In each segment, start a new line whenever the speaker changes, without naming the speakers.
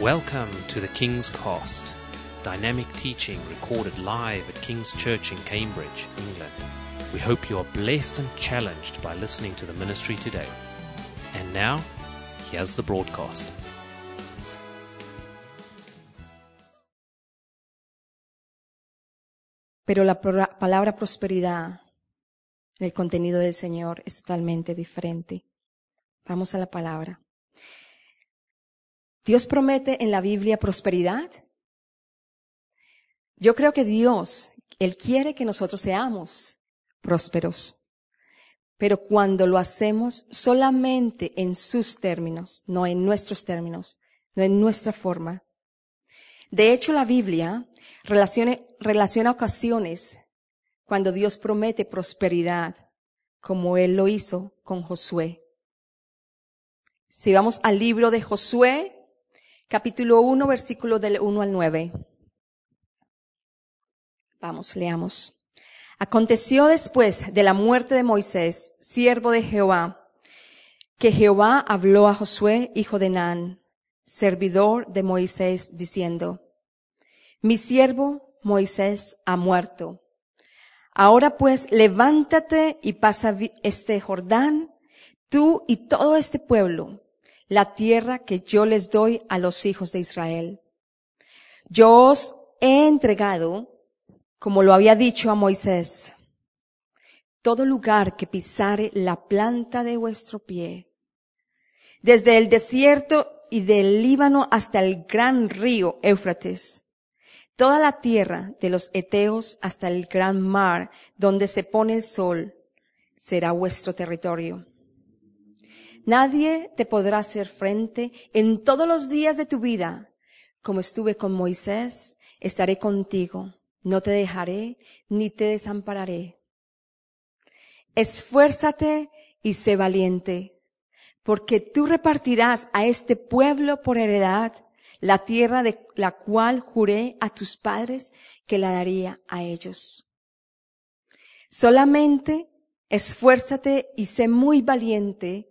Welcome to the King's Cast, dynamic teaching recorded live at King's Church in Cambridge, England. We hope you are blessed and challenged by listening to the ministry today. And now, here's the broadcast.
Pero la palabra prosperidad en el contenido del Señor es totalmente diferente. Vamos a la palabra. Dios promete en la Biblia prosperidad. Yo creo que Dios, Él quiere que nosotros seamos prósperos. Pero cuando lo hacemos solamente en sus términos, no en nuestros términos, no en nuestra forma. De hecho, la Biblia relaciona, ocasiones cuando Dios promete prosperidad, como Él lo hizo con Josué. Si vamos al libro de Josué, capítulo 1, versículo del 1 al 9. Vamos, leamos. Aconteció después de la muerte de Moisés, siervo de Jehová, que Jehová habló a Josué, hijo de Nan, servidor de Moisés, diciendo, Mi siervo Moisés ha muerto. Ahora pues, levántate y pasa este Jordán, tú y todo este pueblo, la tierra que yo les doy a los hijos de Israel. Yo os he entregado, como lo había dicho a Moisés, todo lugar que pisare la planta de vuestro pie, desde el desierto y del Líbano hasta el gran río Éufrates, toda la tierra de los Eteos hasta el gran mar donde se pone el sol, será vuestro territorio. Nadie te podrá hacer frente en todos los días de tu vida. Como estuve con Moisés, estaré contigo. No te dejaré ni te desampararé. Esfuérzate y sé valiente, porque tú repartirás a este pueblo por heredad la tierra de la cual juré a tus padres que la daría a ellos. Solamente esfuérzate y sé muy valiente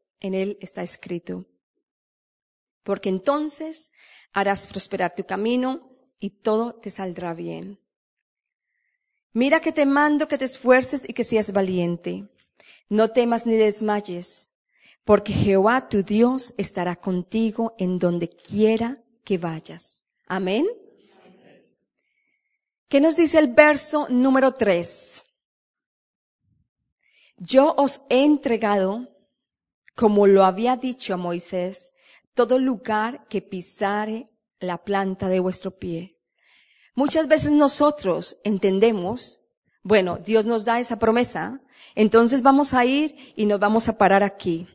en él está escrito. Porque entonces harás prosperar tu camino y todo te saldrá bien. Mira que te mando que te esfuerces y que seas valiente. No temas ni desmayes, porque Jehová tu Dios estará contigo en donde quiera que vayas. Amén. ¿Qué nos dice el verso número tres? Yo os he entregado, como lo había dicho a Moisés, todo lugar que pisare la planta de vuestro pie. Muchas veces nosotros entendemos, bueno, Dios nos da esa promesa, entonces vamos a ir y nos vamos a parar aquí.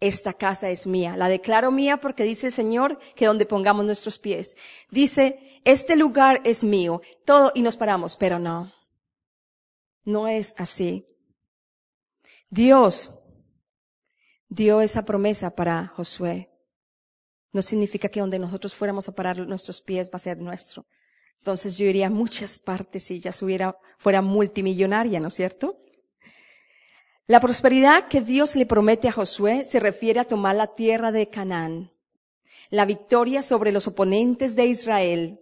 Esta casa es mía. La declaro mía porque dice el Señor que donde pongamos nuestros pies. Dice, este lugar es mío. Todo y nos paramos, pero no. No es así. Dios dio esa promesa para Josué. No significa que donde nosotros fuéramos a parar nuestros pies va a ser nuestro. Entonces yo iría a muchas partes si ya fuera multimillonaria, ¿no es cierto? La prosperidad que Dios le promete a Josué se refiere a tomar la tierra de Canaán, la victoria sobre los oponentes de Israel.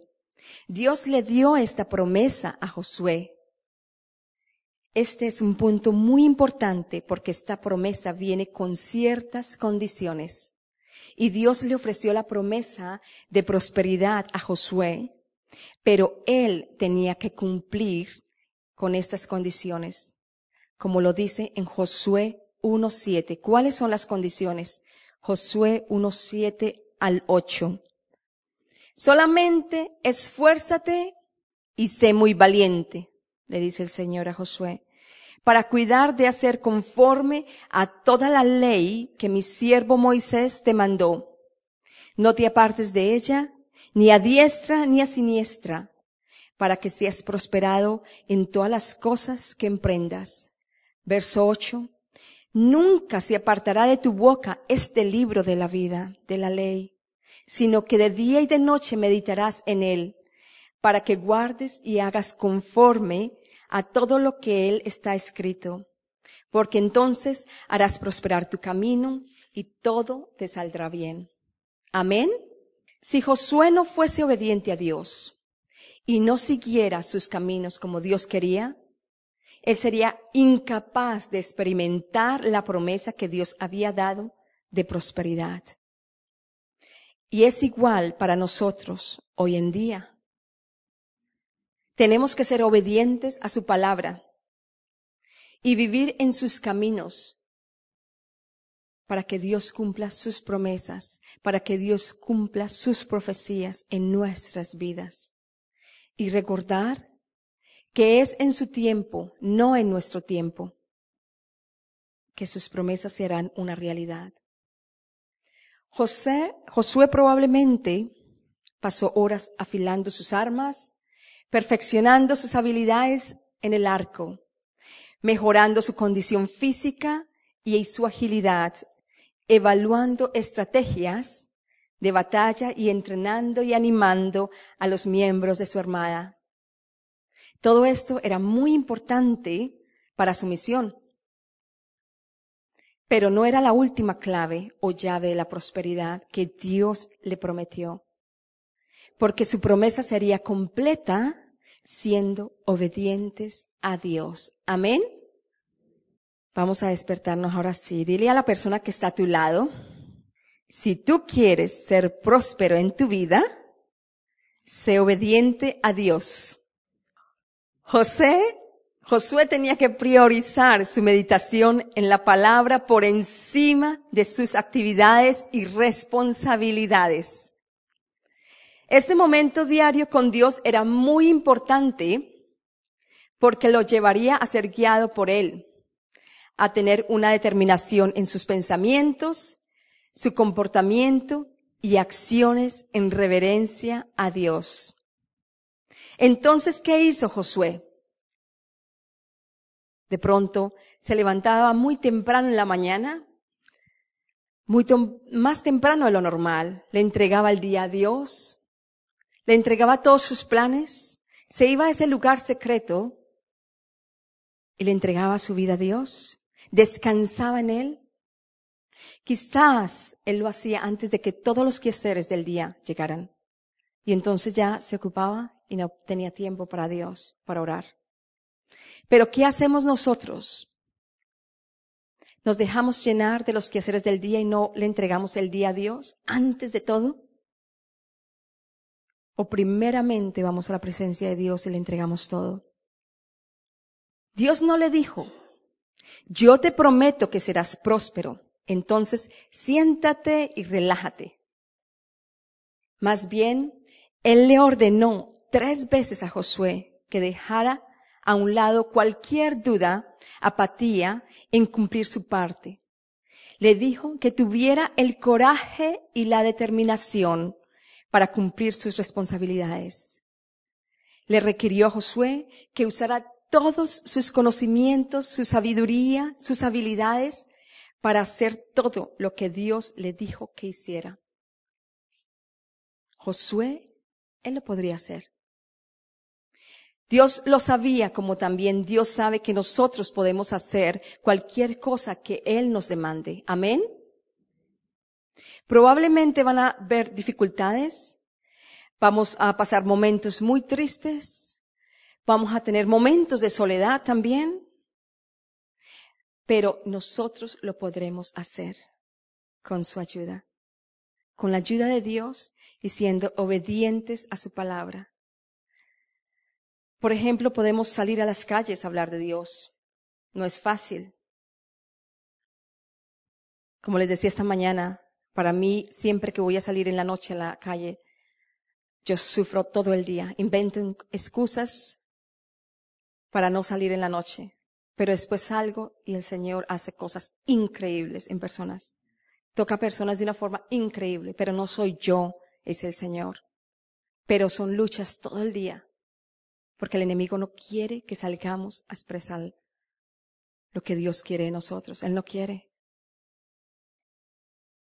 Dios le dio esta promesa a Josué. Este es un punto muy importante porque esta promesa viene con ciertas condiciones. Y Dios le ofreció la promesa de prosperidad a Josué, pero él tenía que cumplir con estas condiciones, como lo dice en Josué 1.7. ¿Cuáles son las condiciones? Josué 1.7 al 8. Solamente esfuérzate y sé muy valiente, le dice el Señor a Josué, para cuidar de hacer conforme a toda la ley que mi siervo Moisés te mandó. No te apartes de ella, ni a diestra ni a siniestra, para que seas prosperado en todas las cosas que emprendas. Verso 8. Nunca se apartará de tu boca este libro de la vida, de la ley, sino que de día y de noche meditarás en él, para que guardes y hagas conforme a todo lo que él está escrito, porque entonces harás prosperar tu camino y todo te saldrá bien. Amén. Si Josué no fuese obediente a Dios y no siguiera sus caminos como Dios quería, él sería incapaz de experimentar la promesa que Dios había dado de prosperidad. Y es igual para nosotros hoy en día. Tenemos que ser obedientes a su palabra y vivir en sus caminos para que Dios cumpla sus promesas, para que Dios cumpla sus profecías en nuestras vidas. Y recordar que es en su tiempo, no en nuestro tiempo, que sus promesas serán una realidad. José, Josué probablemente pasó horas afilando sus armas, perfeccionando sus habilidades en el arco, mejorando su condición física y su agilidad, evaluando estrategias de batalla y entrenando y animando a los miembros de su armada. Todo esto era muy importante para su misión. Pero no era la última clave o llave de la prosperidad que Dios le prometió. Porque su promesa sería completa siendo obedientes a Dios. Amén. Vamos a despertarnos ahora sí. Dile a la persona que está a tu lado, si tú quieres ser próspero en tu vida, sé obediente a Dios. José, Josué tenía que priorizar su meditación en la palabra por encima de sus actividades y responsabilidades. Este momento diario con Dios era muy importante porque lo llevaría a ser guiado por Él, a tener una determinación en sus pensamientos, su comportamiento y acciones en reverencia a Dios. Entonces, ¿qué hizo Josué? De pronto se levantaba muy temprano en la mañana, muy más temprano de lo normal, le entregaba el día a Dios, le entregaba todos sus planes, se iba a ese lugar secreto y le entregaba su vida a Dios, descansaba en Él. Quizás Él lo hacía antes de que todos los quehaceres del día llegaran. Y entonces ya se ocupaba y no tenía tiempo para Dios, para orar. Pero ¿qué hacemos nosotros? ¿Nos dejamos llenar de los quehaceres del día y no le entregamos el día a Dios antes de todo? ¿O primeramente vamos a la presencia de Dios y le entregamos todo? Dios no le dijo, yo te prometo que serás próspero, entonces siéntate y relájate. Más bien, Él le ordenó tres veces a Josué que dejara a un lado cualquier duda, apatía en cumplir su parte. Le dijo que tuviera el coraje y la determinación para cumplir sus responsabilidades. Le requirió a Josué que usara todos sus conocimientos, su sabiduría, sus habilidades para hacer todo lo que Dios le dijo que hiciera. Josué, él lo podría hacer. Dios lo sabía como también Dios sabe que nosotros podemos hacer cualquier cosa que Él nos demande. Amén. Probablemente van a haber dificultades, vamos a pasar momentos muy tristes, vamos a tener momentos de soledad también, pero nosotros lo podremos hacer con su ayuda, con la ayuda de Dios y siendo obedientes a su palabra. Por ejemplo, podemos salir a las calles a hablar de Dios. No es fácil. Como les decía esta mañana, para mí, siempre que voy a salir en la noche a la calle, yo sufro todo el día. Invento excusas para no salir en la noche. Pero después salgo y el Señor hace cosas increíbles en personas. Toca a personas de una forma increíble, pero no soy yo, es el Señor. pero son luchas todo el día, porque el enemigo no quiere que salgamos a expresar lo que Dios quiere de nosotros. Él no quiere.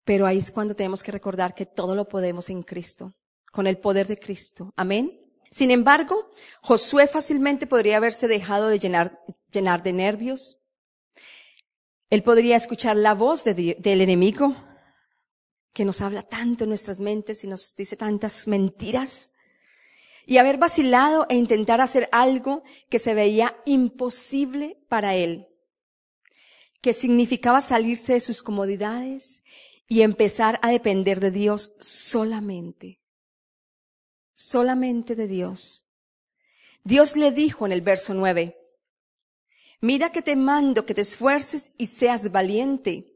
Pero ahí es cuando tenemos que recordar que todo lo podemos en Cristo, con el poder de Cristo. Amén. Sin embargo, Josué fácilmente podría haberse dejado de llenar, de nervios. Él podría escuchar la voz del enemigo que nos habla tanto en nuestras mentes y nos dice tantas mentiras. Y haber vacilado e intentar hacer algo que se veía imposible para él, que significaba salirse de sus comodidades y empezar a depender de Dios solamente solamente de Dios. Dios le dijo en el verso nueve, mira que te mando que te esfuerces y seas valiente.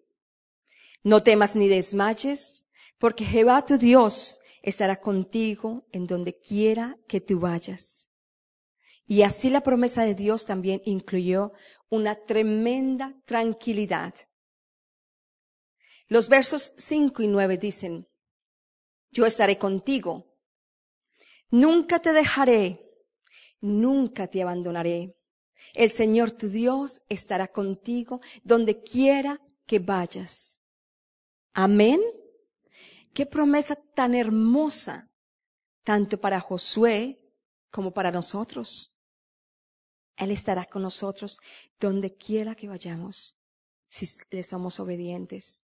No temas ni desmayes, porque Jehová tu Dios estará contigo en donde quiera que tú vayas. Y así la promesa de Dios también incluyó una tremenda tranquilidad. Los versos cinco y nueve dicen, yo estaré contigo Nunca te dejaré, nunca te abandonaré. El Señor tu Dios estará contigo donde quiera que vayas. Amén. Qué promesa tan hermosa, tanto para Josué como para nosotros. Él estará con nosotros donde quiera que vayamos, si le somos obedientes.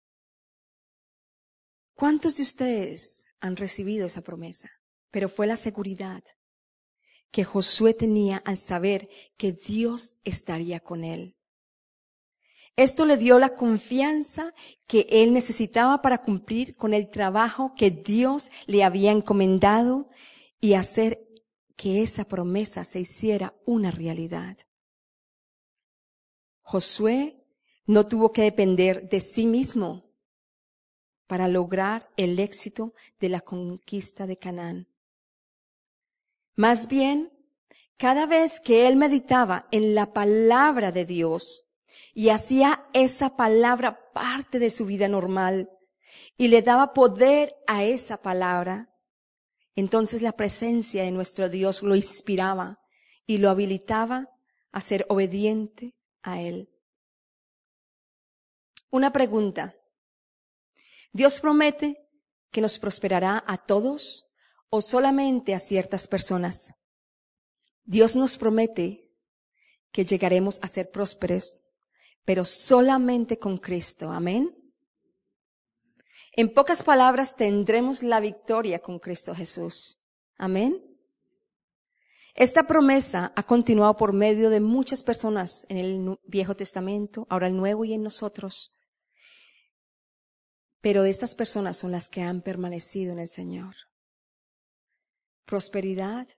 ¿Cuántos de ustedes han recibido esa promesa? pero fue la seguridad que Josué tenía al saber que Dios estaría con él. Esto le dio la confianza que él necesitaba para cumplir con el trabajo que Dios le había encomendado y hacer que esa promesa se hiciera una realidad. Josué no tuvo que depender de sí mismo para lograr el éxito de la conquista de Canaán. Más bien, cada vez que él meditaba en la palabra de Dios y hacía esa palabra parte de su vida normal y le daba poder a esa palabra, entonces la presencia de nuestro Dios lo inspiraba y lo habilitaba a ser obediente a Él. Una pregunta. ¿Dios promete que nos prosperará a todos o solamente a ciertas personas. Dios nos promete que llegaremos a ser prósperos, pero solamente con Cristo. Amén. En pocas palabras, tendremos la victoria con Cristo Jesús. Amén. Esta promesa ha continuado por medio de muchas personas en el Viejo Testamento, ahora el Nuevo y en nosotros. Pero estas personas son las que han permanecido en el Señor prosperidad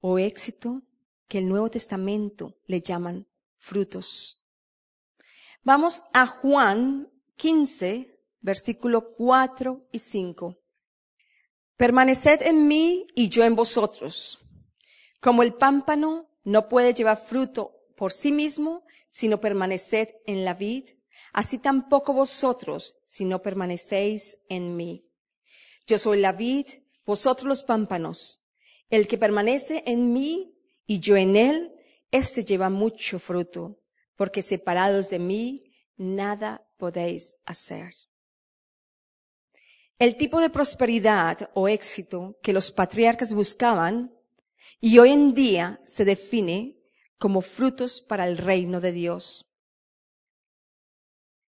o éxito que el Nuevo Testamento le llaman frutos. Vamos a Juan 15, versículo 4 y 5. Permaneced en mí y yo en vosotros. Como el pámpano no puede llevar fruto por sí mismo, sino permaneced en la vid, así tampoco vosotros, si no permanecéis en mí. Yo soy la vid, vosotros los pámpanos, el que permanece en mí y yo en él, éste lleva mucho fruto, porque separados de mí, nada podéis hacer. El tipo de prosperidad o éxito que los patriarcas buscaban y hoy en día se define como frutos para el reino de Dios.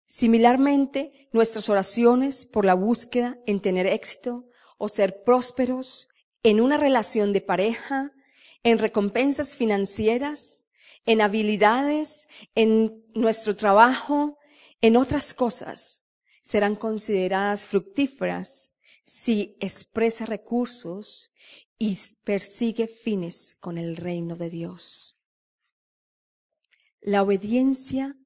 Similarmente, nuestras oraciones por la búsqueda en tener éxito o ser prósperos en una relación de pareja, en recompensas financieras, en habilidades, en nuestro trabajo, en otras cosas, serán consideradas fructíferas si expresa recursos y persigue fines con el reino de Dios. La obediencia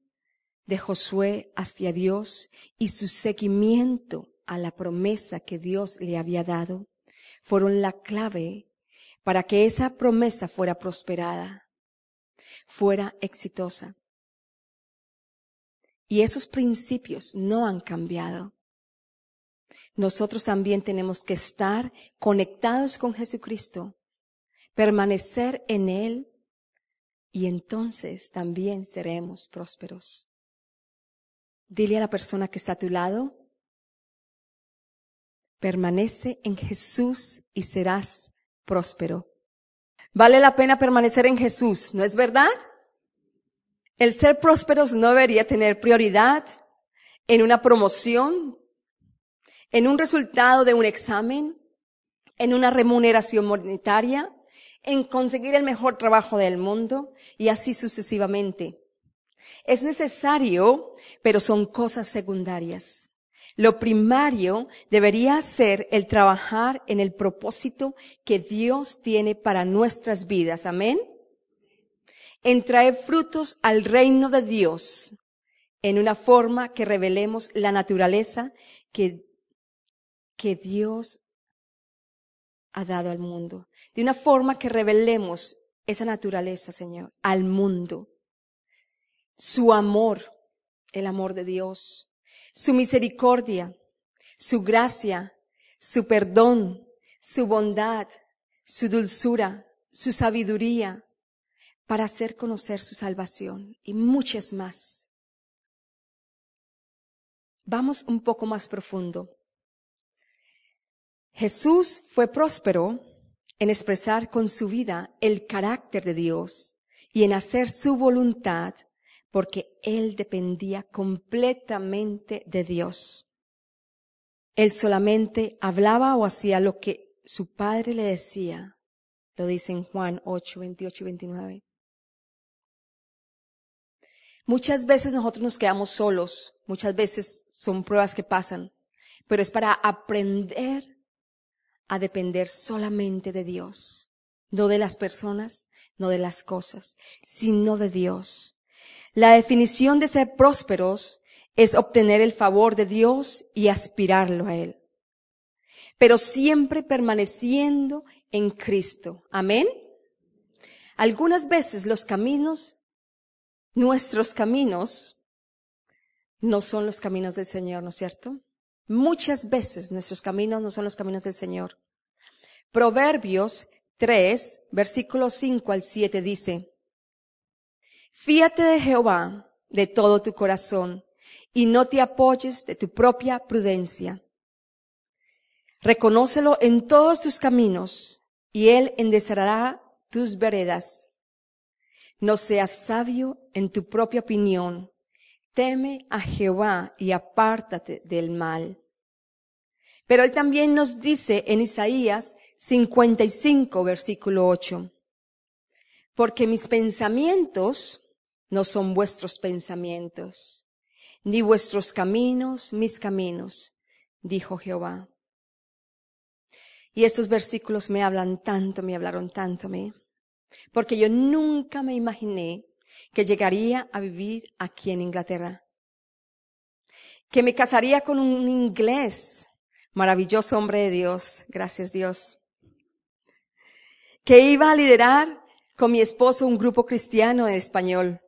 de Josué hacia Dios y su seguimiento a la promesa que Dios le había dado fueron la clave para que esa promesa fuera prosperada, fuera exitosa. Y esos principios no han cambiado. nosotros también tenemos que estar conectados con Jesucristo, permanecer en Él y entonces también seremos prósperos. Dile a la persona que está a tu lado, permanece en Jesús y serás próspero. Vale la pena permanecer en Jesús, ¿no es verdad? El ser prósperos no debería tener prioridad en una promoción, en un resultado de un examen, en una remuneración monetaria, en conseguir el mejor trabajo del mundo y así sucesivamente. Es necesario, pero son cosas secundarias. Lo primario debería ser el trabajar en el propósito que Dios tiene para nuestras vidas. Amén. En traer frutos al reino de Dios en una forma que revelemos la naturaleza que, que Dios ha dado al mundo. De una forma que revelemos esa naturaleza, Señor, al mundo. Su amor, el amor de Dios, su misericordia, su gracia, su perdón, su bondad, su dulzura, su sabiduría, para hacer conocer su salvación y muchas más. Vamos un poco más profundo. Jesús fue próspero en expresar con su vida el carácter de Dios y en hacer su voluntad porque él dependía completamente de Dios. Él solamente hablaba o hacía lo que su padre le decía. Lo dice en Juan 8, 28 y 29. Muchas veces nosotros nos quedamos solos, muchas veces son pruebas que pasan, pero es para aprender a depender solamente de Dios, no de las personas, no de las cosas, sino de Dios. La definición de ser prósperos es obtener el favor de Dios y aspirarlo a Él. Pero siempre permaneciendo en Cristo. Amén. Algunas veces los caminos, nuestros caminos, no son los caminos del Señor, ¿no es cierto? Muchas veces nuestros caminos no son los caminos del Señor. Proverbios 3, versículos 5 al 7 dice, Fíate de Jehová de todo tu corazón y no te apoyes de tu propia prudencia. Reconócelo en todos tus caminos y él enderezará tus veredas. No seas sabio en tu propia opinión. Teme a Jehová y apártate del mal. Pero él también nos dice en Isaías 55, versículo 8, porque mis pensamientos no son vuestros pensamientos, ni vuestros caminos mis caminos, dijo Jehová. Y estos versículos me hablan tanto, me hablaron tanto a mí, porque yo nunca me imaginé que llegaría a vivir aquí en Inglaterra, que me casaría con un inglés, maravilloso hombre de Dios, gracias Dios, que iba a liderar con mi esposo un grupo cristiano en español,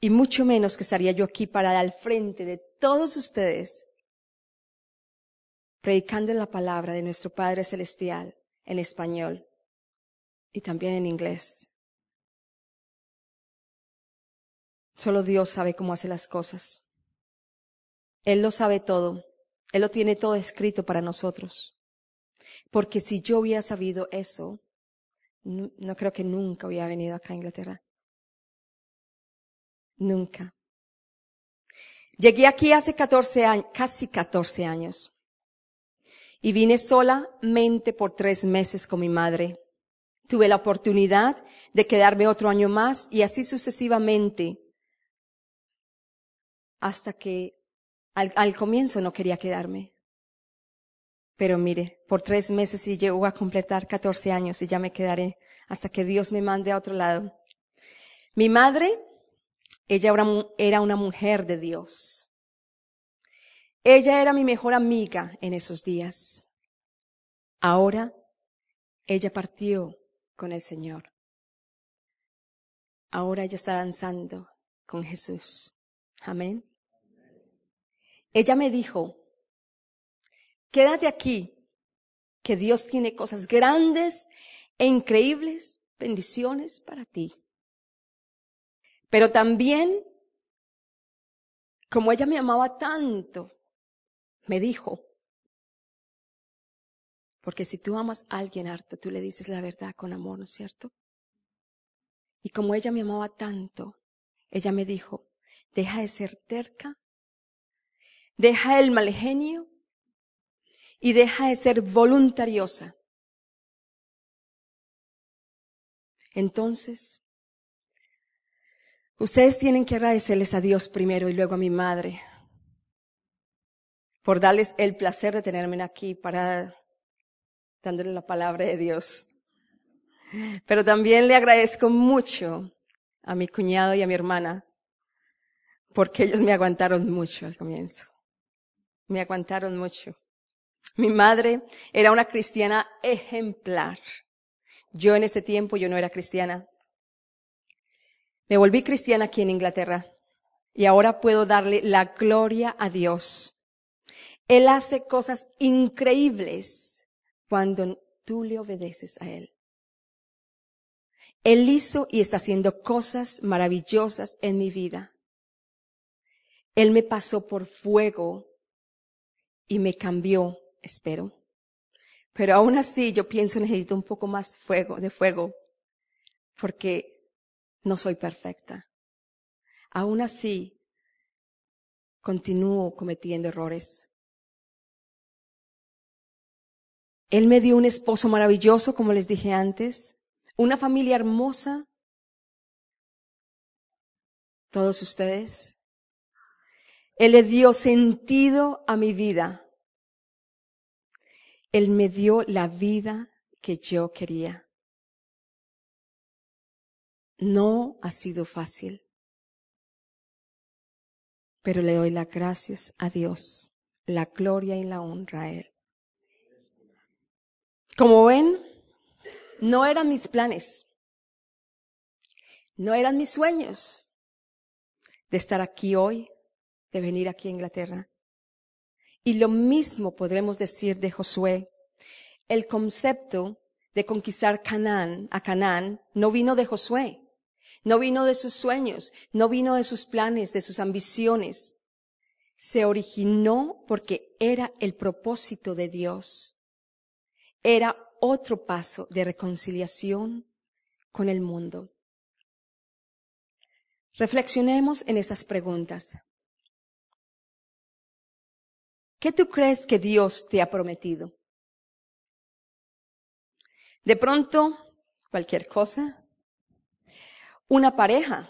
y mucho menos que estaría yo aquí parada al frente de todos ustedes, predicando la palabra de nuestro Padre Celestial en español y también en inglés. Solo Dios sabe cómo hace las cosas. Él lo sabe todo. Él lo tiene todo escrito para nosotros. Porque si yo hubiera sabido eso, no, no creo que nunca hubiera venido acá a Inglaterra. Nunca. Llegué aquí hace 14 años, casi 14 años. Y vine solamente por tres meses con mi madre. Tuve la oportunidad de quedarme otro año más y así sucesivamente. Hasta que al, comienzo no quería quedarme. Pero mire, por tres meses y llego a completar 14 años y ya me quedaré hasta que Dios me mande a otro lado. Mi madre ella era una mujer de Dios. Ella era mi mejor amiga en esos días. Ahora ella partió con el Señor. Ahora ella está danzando con Jesús. Amén. ella me dijo, quédate aquí, que Dios tiene cosas grandes e increíbles, bendiciones para ti. Pero también, como ella me amaba tanto, me dijo, porque si tú amas a alguien harto, tú le dices la verdad con amor, ¿no es cierto? Y como ella me amaba tanto, ella me dijo, deja de ser terca, deja el mal genio y deja de ser voluntariosa. Entonces, ustedes tienen que agradecerles a Dios primero y luego a mi madre por darles el placer de tenerme aquí para dándole la palabra de Dios. Pero también le agradezco mucho a mi cuñado y a mi hermana porque ellos me aguantaron mucho al comienzo. Me aguantaron mucho. Mi madre era una cristiana ejemplar. Yo en ese tiempo yo no era cristiana. Me volví cristiana aquí en Inglaterra y ahora puedo darle la gloria a Dios. Él hace cosas increíbles cuando tú le obedeces a Él. Él hizo y está haciendo cosas maravillosas en mi vida. Él me pasó por fuego y me cambió, espero. Pero aún así yo pienso necesito un poco más fuego, de fuego, porque no soy perfecta. Aún así, continúo cometiendo errores. Él me dio un esposo maravilloso, como les dije antes, una familia hermosa. Todos ustedes. Él le dio sentido a mi vida. Él me dio la vida que yo quería. No ha sido fácil, pero le doy las gracias a Dios, la gloria y la honra a Él. Como ven, no eran mis planes, no eran mis sueños de estar aquí hoy, de venir aquí a Inglaterra. Y lo mismo podremos decir de Josué. El concepto de conquistar Canaán, a Canaán, no vino de Josué, no vino de sus sueños, no vino de sus planes, de sus ambiciones. Se originó porque era el propósito de Dios. Era otro paso de reconciliación con el mundo. Reflexionemos en estas preguntas. ¿Qué tú crees que Dios te ha prometido? De pronto, cualquier cosa. Una pareja.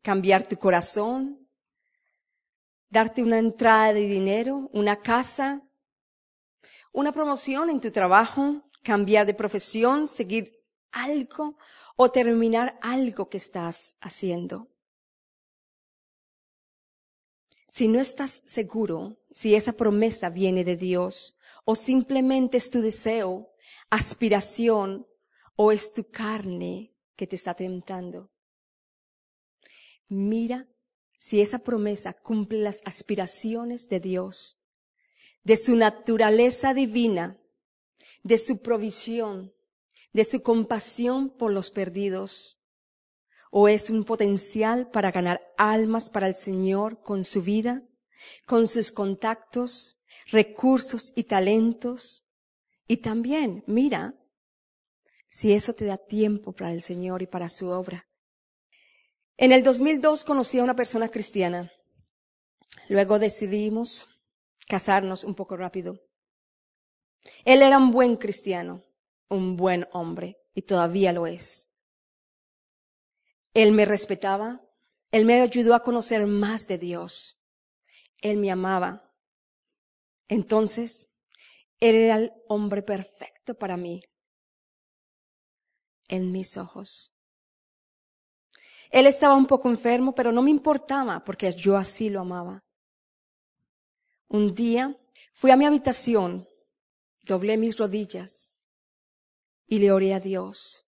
Cambiar tu corazón. Darte una entrada de dinero. Una casa. Una promoción en tu trabajo. Cambiar de profesión. Seguir algo o terminar algo que estás haciendo. Si no estás seguro si esa promesa viene de Dios o simplemente es tu deseo, aspiración o es tu carne que te está tentando. Mira si esa promesa cumple las aspiraciones de Dios, de su naturaleza divina, de su provisión, de su compasión por los perdidos, o es un potencial para ganar almas para el Señor con su vida, con sus contactos, recursos y talentos. Y también, mira, si eso te da tiempo para el Señor y para su obra. En el 2002 conocí a una persona cristiana. Luego decidimos casarnos un poco rápido. Él era un buen cristiano, un buen hombre, y todavía lo es. Él me respetaba, Él me ayudó a conocer más de Dios, Él me amaba. Entonces, Él era el hombre perfecto para mí, en mis ojos. Él estaba un poco enfermo, pero no me importaba porque yo así lo amaba. Un día fui a mi habitación, doblé mis rodillas y le oré a Dios.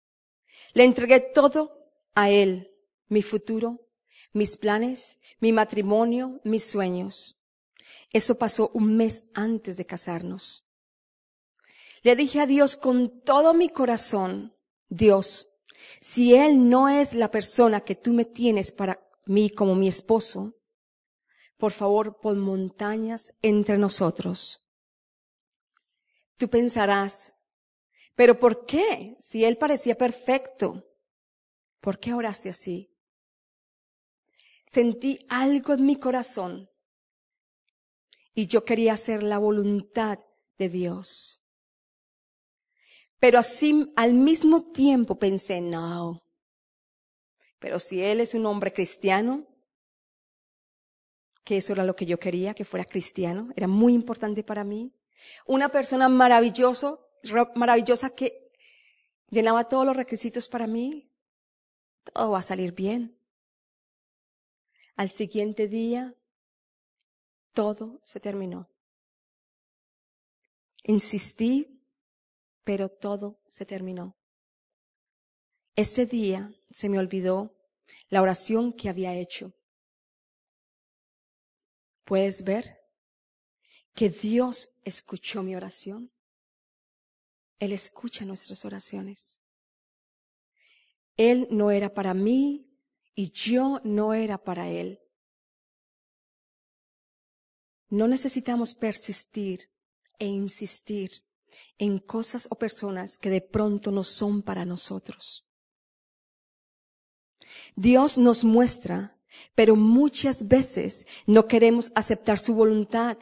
Le entregué todo a Él mi futuro, mis planes, mi matrimonio, mis sueños. Eso pasó un mes antes de casarnos. Le dije a Dios con todo mi corazón, Dios, si Él no es la persona que tú me tienes para mí como mi esposo, por favor, pon montañas entre nosotros. Tú pensarás, pero ¿por qué? Si Él parecía perfecto, ¿por qué oraste así? Sentí algo en mi corazón y yo quería hacer la voluntad de Dios. Pero así, al mismo tiempo pensé, no. Pero si él es un hombre cristiano, que eso era lo que yo quería, que fuera cristiano, era muy importante para mí. Una persona maravilloso, maravillosa que llenaba todos los requisitos para mí, todo va a salir bien. Al siguiente día, todo se terminó. Insistí pero todo se terminó. Ese día se me olvidó la oración que había hecho. ¿Puedes ver que Dios escuchó mi oración? Él escucha nuestras oraciones. Él no era para mí y yo no era para Él. No necesitamos persistir e insistir en cosas o personas que de pronto no son para nosotros. Dios nos muestra, pero muchas veces no queremos aceptar su voluntad.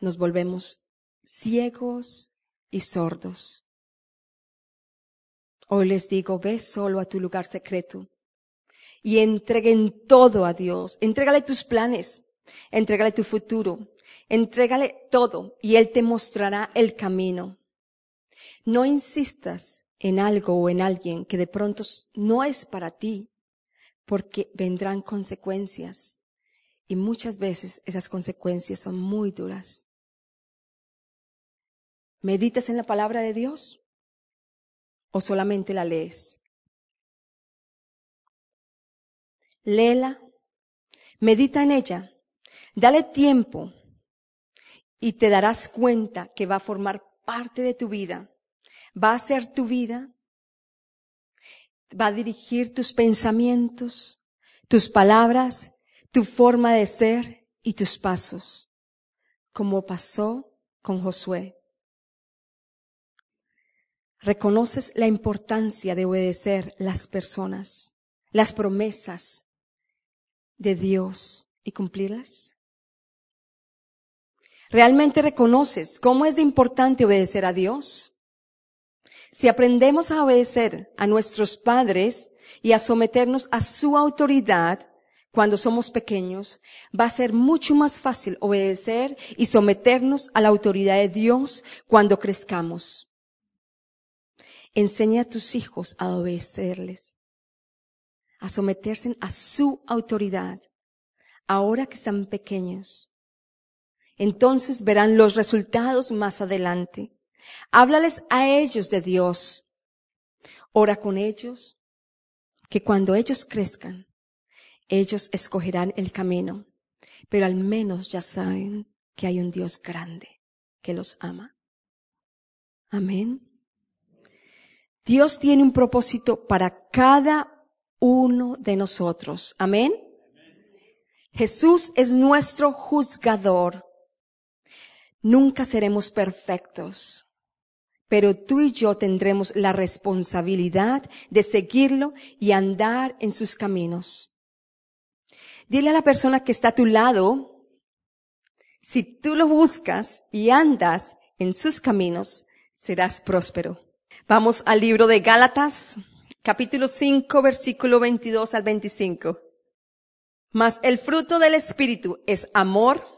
Nos volvemos ciegos y sordos. Hoy les digo, ve solo a tu lugar secreto y entreguen todo a Dios. Entrégale tus planes, entrégale tu futuro, Entrégale todo y Él te mostrará el camino. No insistas en algo o en alguien que de pronto no es para ti, porque vendrán consecuencias. Y muchas veces esas consecuencias son muy duras. ¿Meditas en la palabra de Dios? ¿O solamente la lees? Léela, medita en ella, dale tiempo y te darás cuenta que va a formar parte de tu vida, va a ser tu vida, va a dirigir tus pensamientos, tus palabras, tu forma de ser y tus pasos, como pasó con Josué. Reconoces la importancia de obedecer las personas, las promesas de Dios y cumplirlas. ¿Realmente reconoces cómo es de importante obedecer a Dios? Si aprendemos a obedecer a nuestros padres y a someternos a su autoridad cuando somos pequeños, va a ser mucho más fácil obedecer y someternos a la autoridad de Dios cuando crezcamos. Enseña a tus hijos a obedecerles, a someterse a su autoridad, ahora que están pequeños. Entonces verán los resultados más adelante. Háblales a ellos de Dios. Ora con ellos, que cuando ellos crezcan, ellos escogerán el camino, pero al menos ya saben que hay un Dios grande que los ama. Amén. Dios tiene un propósito para cada uno de nosotros. Amén. Jesús es nuestro juzgador. Nunca seremos perfectos, pero tú y yo tendremos la responsabilidad de seguirlo y andar en sus caminos. Dile a la persona que está a tu lado, si tú lo buscas y andas en sus caminos, serás próspero. Vamos al libro de Gálatas, capítulo 5, versículo 22 al 25. Mas el fruto del Espíritu es amor,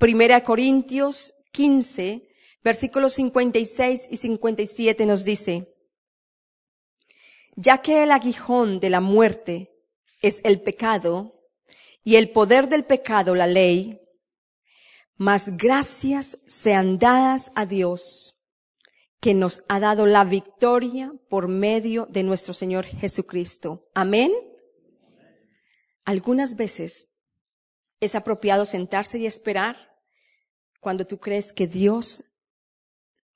Primera Corintios 15, versículos 56 y 57 nos dice, ya que el aguijón de la muerte es el pecado y el poder del pecado la ley, mas gracias sean dadas a Dios que nos ha dado la victoria por medio de nuestro Señor Jesucristo. Amén. Algunas veces es apropiado sentarse y esperar cuando tú crees que Dios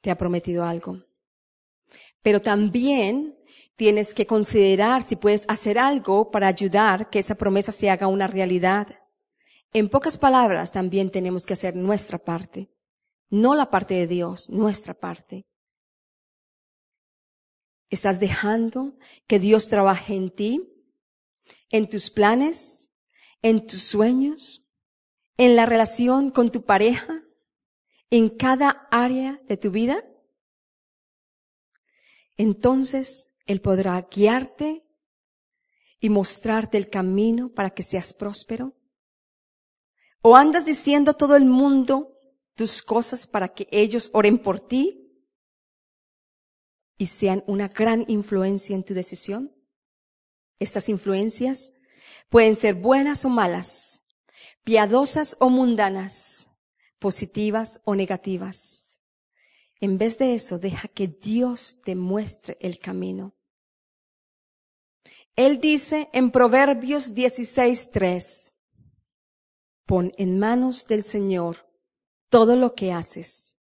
te ha prometido algo. Pero también tienes que considerar si puedes hacer algo para ayudar que esa promesa se haga una realidad. En pocas palabras, también tenemos que hacer nuestra parte. No la parte de Dios, nuestra parte. ¿Estás dejando que Dios trabaje en ti? ¿En tus planes? ¿En tus sueños? ¿En la relación con tu pareja? ¿En cada área de tu vida? Entonces Él podrá guiarte y mostrarte el camino para que seas próspero. ¿O andas diciendo a todo el mundo tus cosas para que ellos oren por ti? y sean una gran influencia en tu decisión. Estas influencias pueden ser buenas o malas, piadosas o mundanas, positivas o negativas. En vez de eso, deja que Dios te muestre el camino. Él dice en Proverbios 16:3, pon en manos del Señor todo lo que haces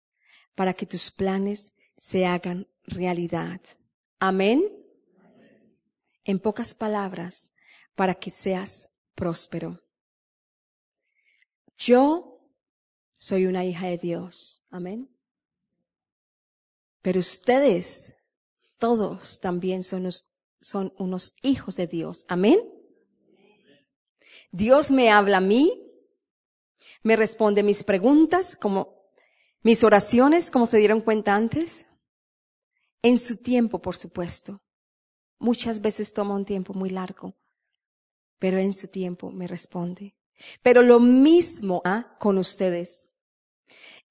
para que tus planes se hagan realidad. Amén. En pocas palabras, para que seas próspero. Yo soy una hija de Dios. Amén. Pero ustedes, todos también son, unos hijos de Dios. Amén. Dios me habla a mí, me responde mis preguntas, como mis oraciones, como se dieron cuenta antes. En su tiempo, por supuesto. Muchas veces toma un tiempo muy largo, pero en su tiempo me responde. Pero lo mismo ¿ah? con ustedes.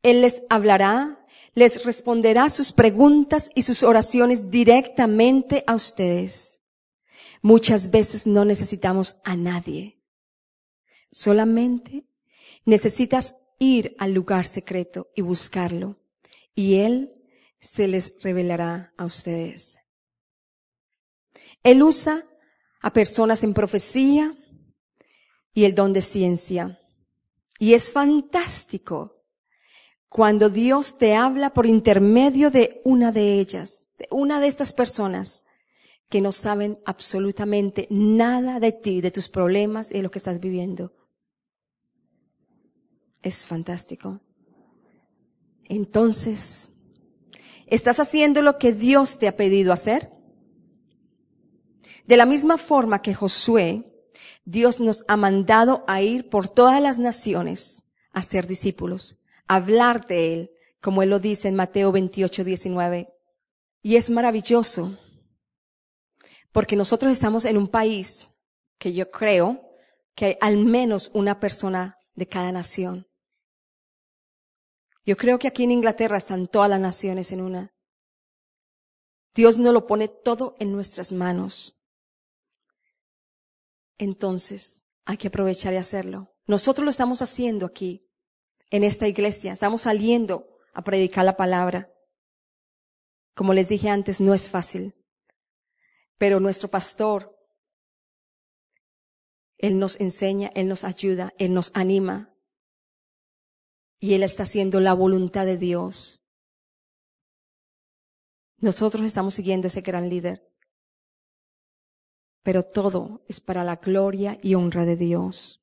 Él les hablará, les responderá sus preguntas y sus oraciones directamente a ustedes. Muchas veces no necesitamos a nadie. Solamente necesitas ir al lugar secreto y buscarlo. Y Él se les revelará a ustedes. Él usa a personas en profecía y el don de ciencia. Y es fantástico cuando Dios te habla por intermedio de una de ellas, de una de estas personas que no saben absolutamente nada de ti, de tus problemas y de lo que estás viviendo. Es fantástico. Entonces, ¿Estás haciendo lo que Dios te ha pedido hacer? De la misma forma que Josué, Dios nos ha mandado a ir por todas las naciones a ser discípulos, hablar de Él, como Él lo dice en Mateo 28, 19. Y es maravilloso, porque nosotros estamos en un país que yo creo que hay al menos una persona de cada nación. Yo creo que aquí en Inglaterra están todas las naciones en una. Dios no lo pone todo en nuestras manos. Entonces, hay que aprovechar y hacerlo. Nosotros lo estamos haciendo aquí, en esta iglesia. Estamos saliendo a predicar la palabra. Como les dije antes, no es fácil. Pero nuestro pastor, Él nos enseña, Él nos ayuda, Él nos anima y Él está haciendo la voluntad de Dios. Nosotros estamos siguiendo ese gran líder. Pero todo es para la gloria y honra de Dios.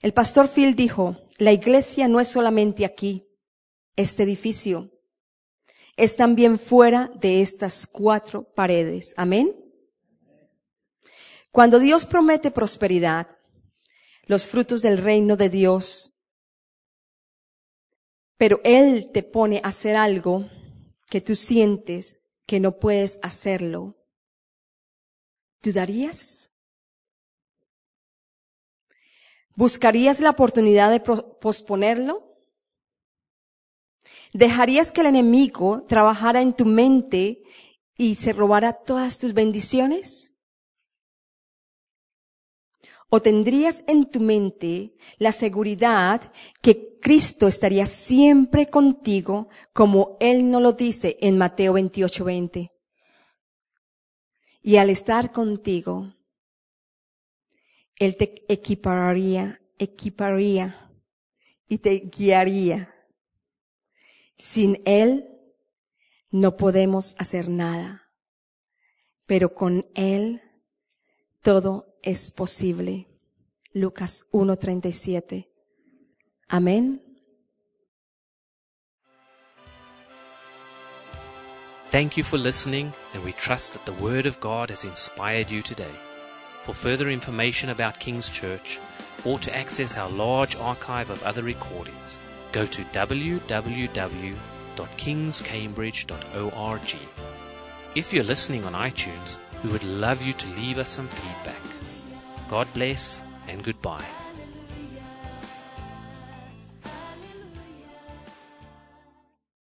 El pastor Phil dijo, la iglesia no es solamente aquí, este edificio, es también fuera de estas cuatro paredes. Amén. Cuando Dios promete prosperidad, los frutos del reino de Dios pero Él te pone a hacer algo que tú sientes que no puedes hacerlo. ¿Dudarías? ¿Buscarías la oportunidad de posponerlo? ¿Dejarías que el enemigo trabajara en tu mente y se robara todas tus bendiciones? ¿O tendrías en tu mente la seguridad que Cristo estaría siempre contigo como Él nos lo dice en Mateo 28:20? Y al estar contigo, Él te equipararía, equiparía y te guiaría. Sin Él no podemos hacer nada, pero con Él todo es posible. Lucas 1:37. Amén.
Thank you for listening, and we trust that the Word of God has inspired you today. For further information about King's Church, or to access our large archive of other recordings, go to www.kingscambridge.org. If you're listening on iTunes, we would love you to leave us some feedback. God bless and goodbye.